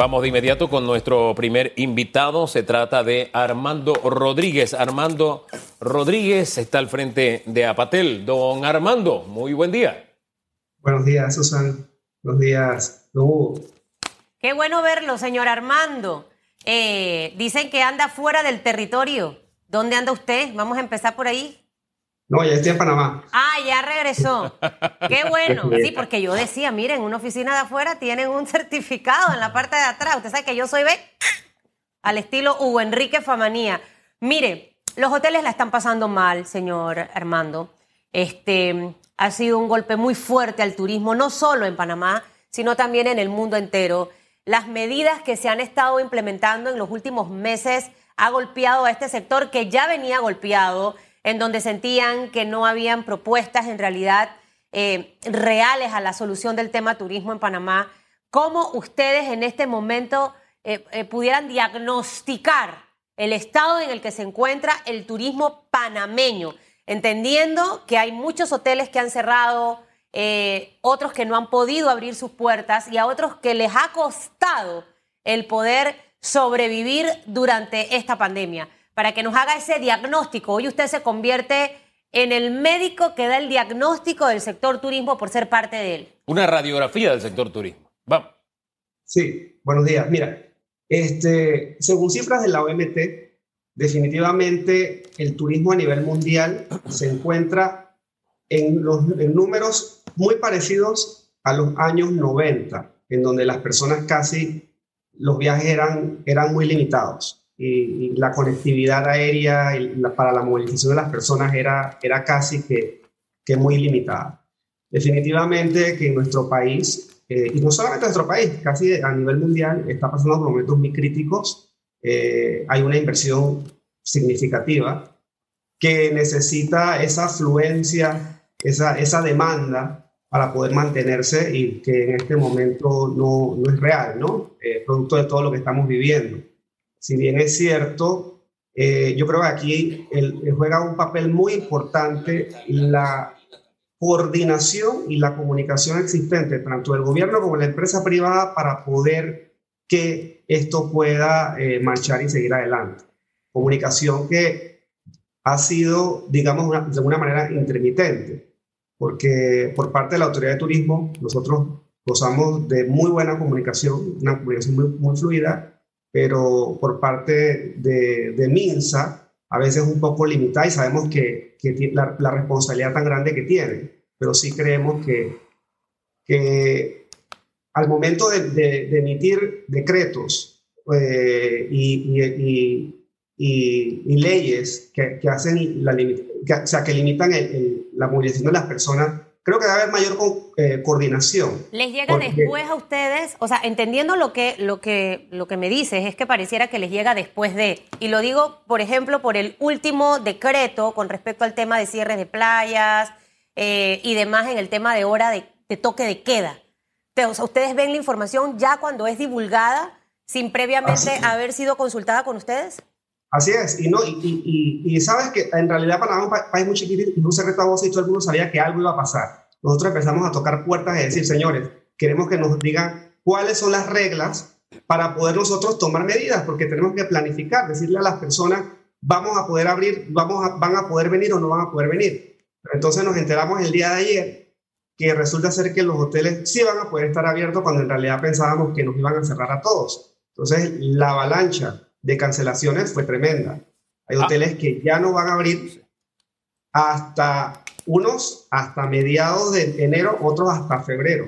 Vamos de inmediato con nuestro primer invitado. Se trata de Armando Rodríguez. Armando Rodríguez está al frente de Apatel. Don Armando, muy buen día. Buenos días, Susan. Buenos días, Hugo. Qué bueno verlo, señor Armando. Eh, dicen que anda fuera del territorio. ¿Dónde anda usted? Vamos a empezar por ahí. No, ya estoy en Panamá. Ah, ya regresó. Qué bueno. Sí, porque yo decía, miren, una oficina de afuera tienen un certificado en la parte de atrás. Usted sabe que yo soy, ¿ve? Al estilo Hugo Enrique Famanía. Mire, los hoteles la están pasando mal, señor Armando. Este, ha sido un golpe muy fuerte al turismo, no solo en Panamá, sino también en el mundo entero. Las medidas que se han estado implementando en los últimos meses ha golpeado a este sector que ya venía golpeado en donde sentían que no habían propuestas en realidad eh, reales a la solución del tema turismo en Panamá. ¿Cómo ustedes en este momento eh, eh, pudieran diagnosticar el estado en el que se encuentra el turismo panameño, entendiendo que hay muchos hoteles que han cerrado, otros que no han podido abrir sus puertas y a otros que les ha costado el poder sobrevivir durante esta pandemia? Para que nos haga ese diagnóstico. Hoy usted se convierte en el médico que da el diagnóstico del sector turismo por ser parte de él. Una radiografía del sector turismo. Vamos. Sí, buenos días. Mira, este, según cifras de la OMT, definitivamente el turismo a nivel mundial se encuentra en, los, en números muy parecidos a los años 90, en donde las personas casi, los viajes eran, eran muy limitados y, la conectividad aérea para la movilización de las personas era, era casi que, que muy limitada. Definitivamente que en nuestro país, eh, y no solamente en nuestro país, casi a nivel mundial, está pasando momentos muy críticos. Eh, hay una inversión significativa que necesita esa afluencia, esa, esa demanda para poder mantenerse y que en este momento no, no es real, ¿no? Eh, producto de todo lo que estamos viviendo si bien es cierto, eh, yo creo que aquí juega un papel muy importante la coordinación y la comunicación existente tanto del gobierno como de la empresa privada para poder que esto pueda eh, marchar y seguir adelante. Comunicación que ha sido, digamos, de alguna manera intermitente, porque por parte de la Autoridad de Turismo nosotros gozamos de muy buena comunicación, una comunicación muy, muy fluida, pero por parte de, de MINSA a veces un poco limitada y sabemos que, que la, la, responsabilidad tan grande que tiene, pero sí creemos que, que al momento de, de, emitir decretos eh, y, y, y, leyes que, que hacen la, que, o sea, que limitan la movilización de las personas, creo que debe haber mayor eh, coordinación. ¿Les llega después a ustedes? O sea, entendiendo lo que, lo, que, lo que me dices, es que pareciera que les llega después de. Y lo digo, por ejemplo, por el último decreto con respecto al tema de cierres de playas eh, y demás en el tema de hora de, toque de queda. O sea, ustedes ven la información ya cuando es divulgada sin previamente haber sido consultada con ustedes. Así es, y, no, y, y, sabes que en realidad Panamá es un país muy chiquitito y un secreto a voz y todo el mundo sabía que algo iba a pasar. Nosotros empezamos a tocar puertas y decir, señores, queremos que nos digan cuáles son las reglas para poder nosotros tomar medidas, porque tenemos que planificar, decirle a las personas, vamos a poder abrir, vamos a, van a poder venir o no van a poder venir. Entonces nos enteramos el día de ayer que resulta ser que los hoteles sí van a poder estar abiertos cuando en realidad pensábamos que nos iban a cerrar a todos. Entonces la avalancha de cancelaciones fue tremenda. Hay ah. hoteles que ya no van a abrir hasta unos hasta mediados de enero, otros hasta febrero.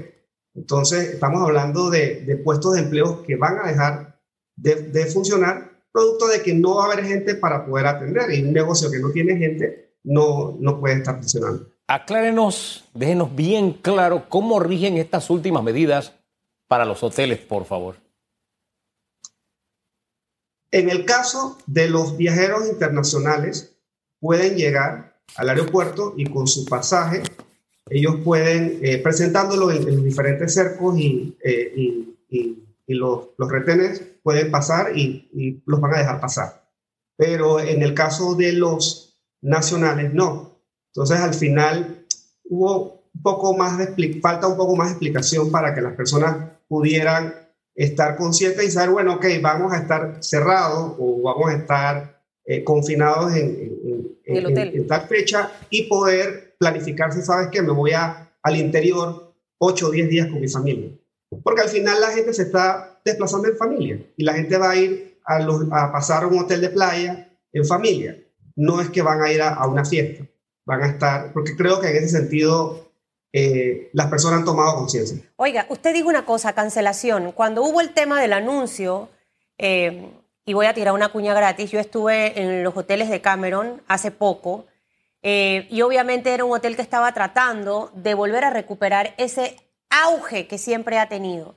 Entonces, estamos hablando de, puestos de empleo que van a dejar de, funcionar, producto de que no va a haber gente para poder atender. Y un negocio que no tiene gente no, no puede estar funcionando. Aclárenos, déjenos bien claro cómo rigen estas últimas medidas para los hoteles, por favor. En el caso de los viajeros internacionales, pueden llegar al aeropuerto y con su pasaje, ellos pueden, eh, presentándolo en, los diferentes cercos y, eh, y, los, los, retenes pueden pasar y, los van a dejar pasar. Pero en el caso de los nacionales, no. Entonces, al final, hubo un poco más de falta un poco más de explicación para que las personas pudieran estar conscientes y saber, bueno, ok, vamos a estar cerrados o vamos a estar eh, confinados en, en, tal fecha y poder planificarse, ¿sabes qué? Me voy a, al interior 8 o 10 días con mi familia. Porque al final la gente se está desplazando en familia y la gente va a ir a, a pasar a un hotel de playa en familia. No es que van a ir a, una fiesta, van a estar, porque creo que en ese sentido eh, las personas han tomado conciencia. Oiga, usted dijo una cosa, cancelación. Cuando hubo el tema del anuncio, eh, y voy a tirar una cuña gratis, yo estuve en los hoteles de Cameron hace poco, eh, y obviamente era un hotel que estaba tratando de volver a recuperar ese auge que siempre ha tenido.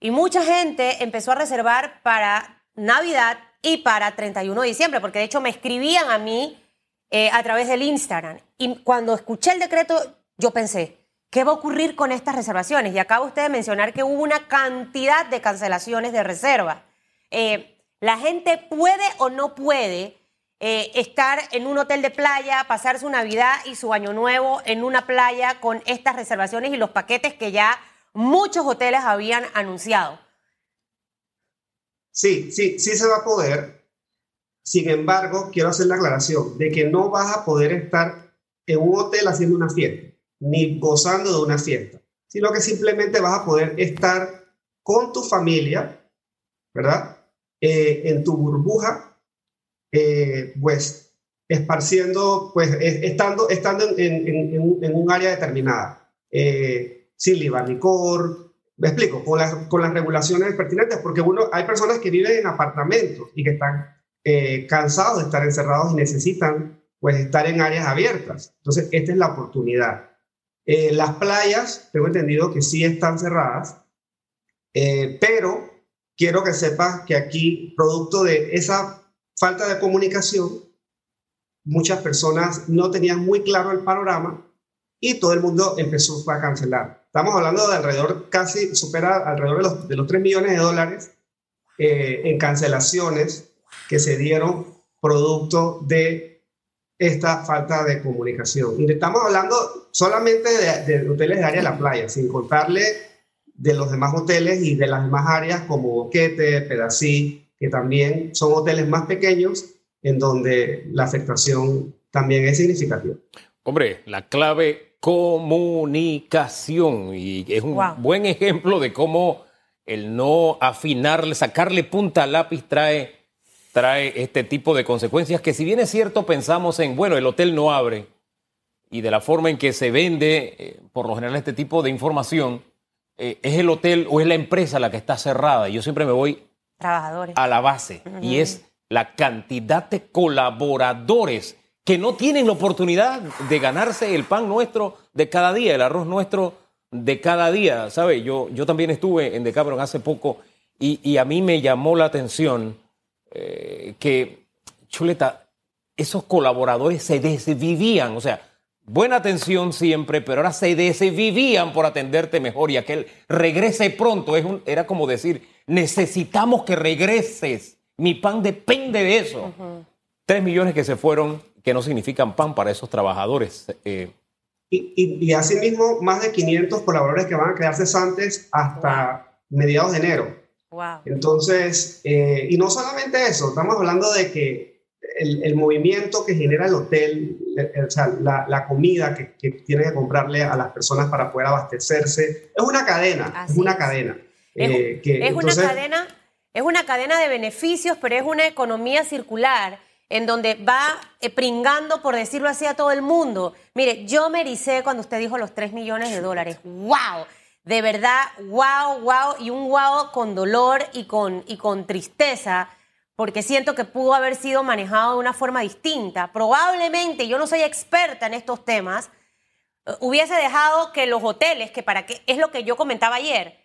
Y mucha gente empezó a reservar para Navidad y para 31 de diciembre, porque de hecho me escribían a mí eh, a través del Instagram. Y cuando escuché el decreto, yo pensé, ¿qué va a ocurrir con estas reservaciones? Y acaba usted de mencionar que hubo una cantidad de cancelaciones de reserva. Eh, la gente puede o no puede eh, estar en un hotel de playa, pasar su Navidad y su Año Nuevo en una playa con estas reservaciones y los paquetes que ya muchos hoteles habían anunciado. Sí, sí, sí se va a poder. Sin embargo, quiero hacer la aclaración de que no vas a poder estar en un hotel haciendo una fiesta, ni gozando de una fiesta, sino que simplemente vas a poder estar con tu familia, ¿verdad? Eh, en tu burbuja, eh, pues esparciendo, pues estando, estando en, un área determinada, eh, sin licor, me explico, con las, con las regulaciones pertinentes, porque uno, hay personas que viven en apartamentos y que están eh, cansados de estar encerrados y necesitan pues estar en áreas abiertas. Entonces, esta es la oportunidad. Eh, las playas, tengo entendido que sí están cerradas, eh, pero quiero que sepas que aquí, producto de esa falta de comunicación, muchas personas no tenían muy claro el panorama y todo el mundo empezó a cancelar. Estamos hablando de alrededor, casi supera alrededor de los, de los 3 millones de dólares eh, en cancelaciones que se dieron producto de esta falta de comunicación. Y estamos hablando solamente de, hoteles de área de la playa, sin contarle de los demás hoteles y de las demás áreas como Boquete, Pedací, que también son hoteles más pequeños en donde la afectación también es significativa. Hombre, la clave comunicación y es un buen ejemplo de cómo el no afinarle, sacarle punta al lápiz trae, trae este tipo de consecuencias que si bien es cierto pensamos en, bueno, el hotel no abre y de la forma en que se vende, eh, por lo general este tipo de información, eh, es el hotel o es la empresa la que está cerrada. Yo siempre me voy a la base y es la cantidad de colaboradores que no tienen la oportunidad de ganarse el pan nuestro de cada día, el arroz nuestro de cada día. ¿Sabe? Yo, yo también estuve en Decabron hace poco y, a mí me llamó la atención eh, que, chuleta, esos colaboradores se desvivían, o sea, buena atención siempre, pero ahora se desvivían por atenderte mejor y aquel regrese pronto. Es era como decir, necesitamos que regreses. Mi pan depende de eso. Tres millones que se fueron que no significan pan para esos trabajadores. Eh. Y, y, asimismo, más de 500 colaboradores que van a quedar cesantes hasta mediados de enero. Wow. Entonces, eh, y no solamente eso, estamos hablando de que el, movimiento que genera el hotel, o sea, la, comida que, que, tiene que comprarle a las personas para poder abastecerse, es una cadena, es una cadena. Es, eh, que, es una cadena. Es una cadena de beneficios, pero es una economía circular en donde va eh, pringando, por decirlo así, a todo el mundo. Mire, yo me ericé cuando usted dijo los 3 millones de dólares. ¡Wow! De verdad, wow, wow, y un wow con dolor y con, y con tristeza, porque siento que pudo haber sido manejado de una forma distinta. Probablemente, yo no soy experta en estos temas, eh, hubiese dejado que los hoteles, que para qué, es lo que yo comentaba ayer,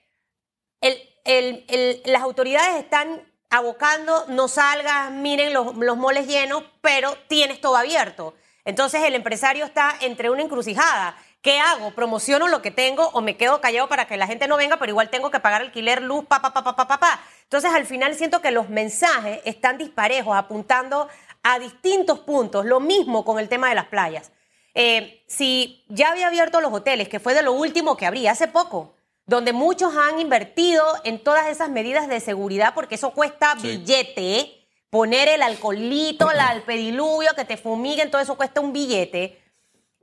las autoridades están abocando, no salgas, miren los, los moles llenos, pero tienes todo abierto. Entonces el empresario está entre una encrucijada. ¿Qué hago? ¿Promociono lo que tengo o me quedo callado para que la gente no venga, pero igual tengo que pagar alquiler, luz, pa, pa, pa, pa, pa, pa, Entonces al final siento que los mensajes están disparejos, apuntando a distintos puntos. Lo mismo con el tema de las playas. Eh, si ya había abierto los hoteles, que fue de lo último que abrí hace poco, donde muchos han invertido en todas esas medidas de seguridad porque eso cuesta billete. Poner el alcoholito, el alpediluvio, que te fumiguen, todo eso cuesta un billete.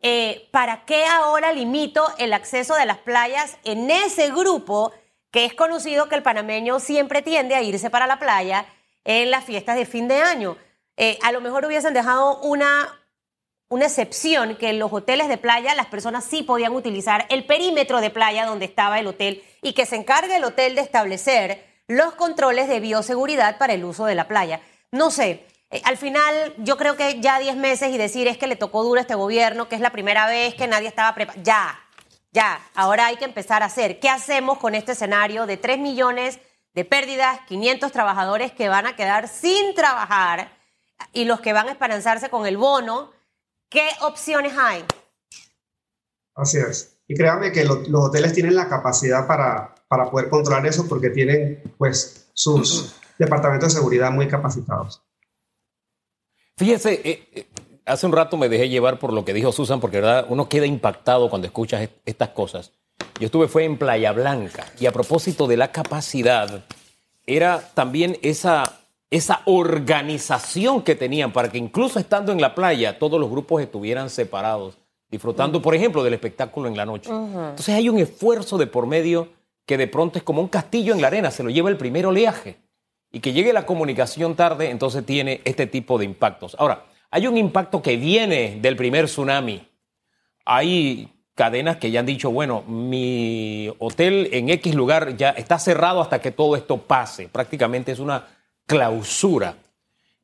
Eh, ¿Para qué ahora limito el acceso de las playas en ese grupo que es conocido que el panameño siempre tiende a irse para la playa en las fiestas de fin de año? Eh, a lo mejor hubiesen dejado una una excepción que en los hoteles de playa las personas sí podían utilizar el perímetro de playa donde estaba el hotel y que se encargue el hotel de establecer los controles de bioseguridad para el uso de la playa. No sé, eh, al final yo creo que ya 10 meses y decir es que le tocó duro a este gobierno, que es la primera vez que nadie estaba preparado. Ya, ya, ahora hay que empezar a hacer. ¿Qué hacemos con este escenario de 3 millones de pérdidas, 500 trabajadores que van a quedar sin trabajar y los que van a esperanzarse con el bono? ¿Qué opciones hay? Así es. Y créame que los hoteles tienen la capacidad para, para poder controlar eso porque tienen pues sus departamentos de seguridad muy capacitados. Fíjese, eh, eh, hace un rato me dejé llevar por lo que dijo Susan porque verdad uno queda impactado cuando escuchas estas cosas. Yo estuve fue en Playa Blanca y a propósito de la capacidad era también esa esa organización que tenían para que incluso estando en la playa todos los grupos estuvieran separados, disfrutando, por ejemplo, del espectáculo en la noche. Entonces hay un esfuerzo de por medio que de pronto es como un castillo en la arena, se lo lleva el primer oleaje. Y que llegue la comunicación tarde, entonces tiene este tipo de impactos. Ahora, hay un impacto que viene del primer tsunami. Hay cadenas que ya han dicho, bueno, mi hotel en X lugar ya está cerrado hasta que todo esto pase. Prácticamente es una clausura.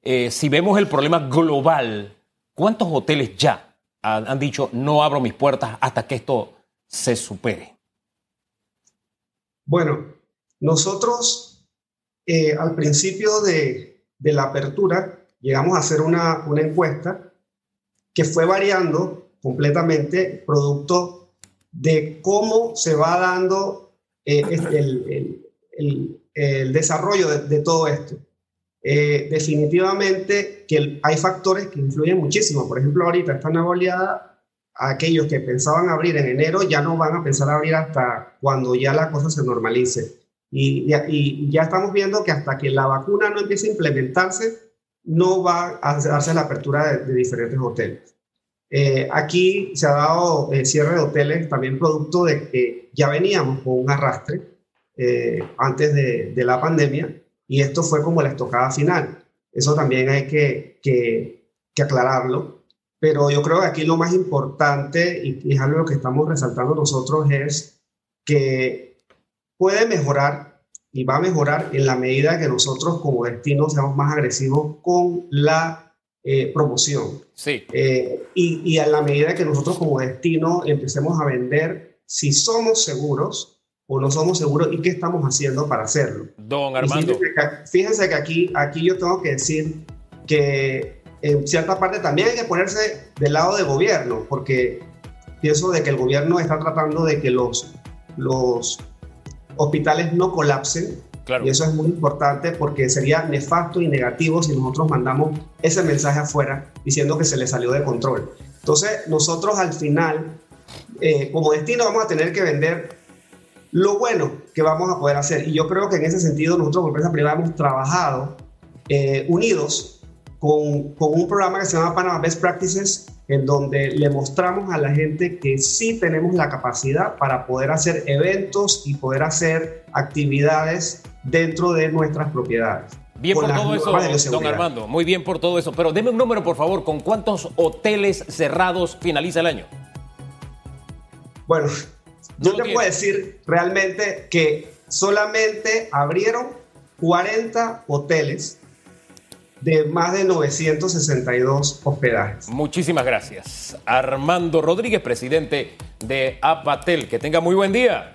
Eh, si vemos el problema global, ¿cuántos hoteles ya han, dicho no abro mis puertas hasta que esto se supere? Bueno, nosotros eh, al principio de, la apertura llegamos a hacer una, encuesta que fue variando completamente producto de cómo se va dando eh, el, desarrollo de, todo esto. Eh, definitivamente que hay factores que influyen muchísimo. Por ejemplo, ahorita esta nueva oleada, aquellos que pensaban abrir en enero ya no van a pensar abrir hasta cuando ya la cosa se normalice. Y, ya estamos viendo que hasta que la vacuna no empiece a implementarse, no va a darse la apertura de, diferentes hoteles. Eh, aquí se ha dado el cierre de hoteles también producto de que ya veníamos con un arrastre eh, antes de, de la pandemia y esto fue como la estocada final. Eso también hay que, que, aclararlo. Pero yo creo que aquí lo más importante, y, es algo que estamos resaltando nosotros, es que puede mejorar y va a mejorar en la medida que nosotros como destino seamos más agresivos con la eh, promoción. Sí. Eh, y, y a la medida que nosotros como destino empecemos a vender, si somos seguros, o no somos seguros y qué estamos haciendo para hacerlo. Don Armando. Fíjense que, aquí, aquí yo tengo que decir que en cierta parte también hay que ponerse del lado del gobierno, porque pienso de que el gobierno está tratando de que los, los hospitales no colapsen. Y eso es muy importante porque sería nefasto y negativo si nosotros mandamos ese mensaje afuera diciendo que se le salió de control. Entonces, nosotros al final, eh, como destino, vamos a tener que vender lo bueno que vamos a poder hacer. Y yo creo que en ese sentido nosotros como empresa privada hemos trabajado eh, unidos con, con, un programa que se llama Panama Best Practices, en donde le mostramos a la gente que sí tenemos la capacidad para poder hacer eventos y poder hacer actividades dentro de nuestras propiedades. Bien por todo eso, don Armando. Muy bien por todo eso. Pero deme un número, por favor. ¿Con cuántos hoteles cerrados finaliza el año? Bueno, yo te puedo decir realmente que solamente abrieron 40 hoteles de más de 962 hospedajes. Muchísimas gracias. Armando Rodríguez, presidente de Apatel. Que tenga muy buen día.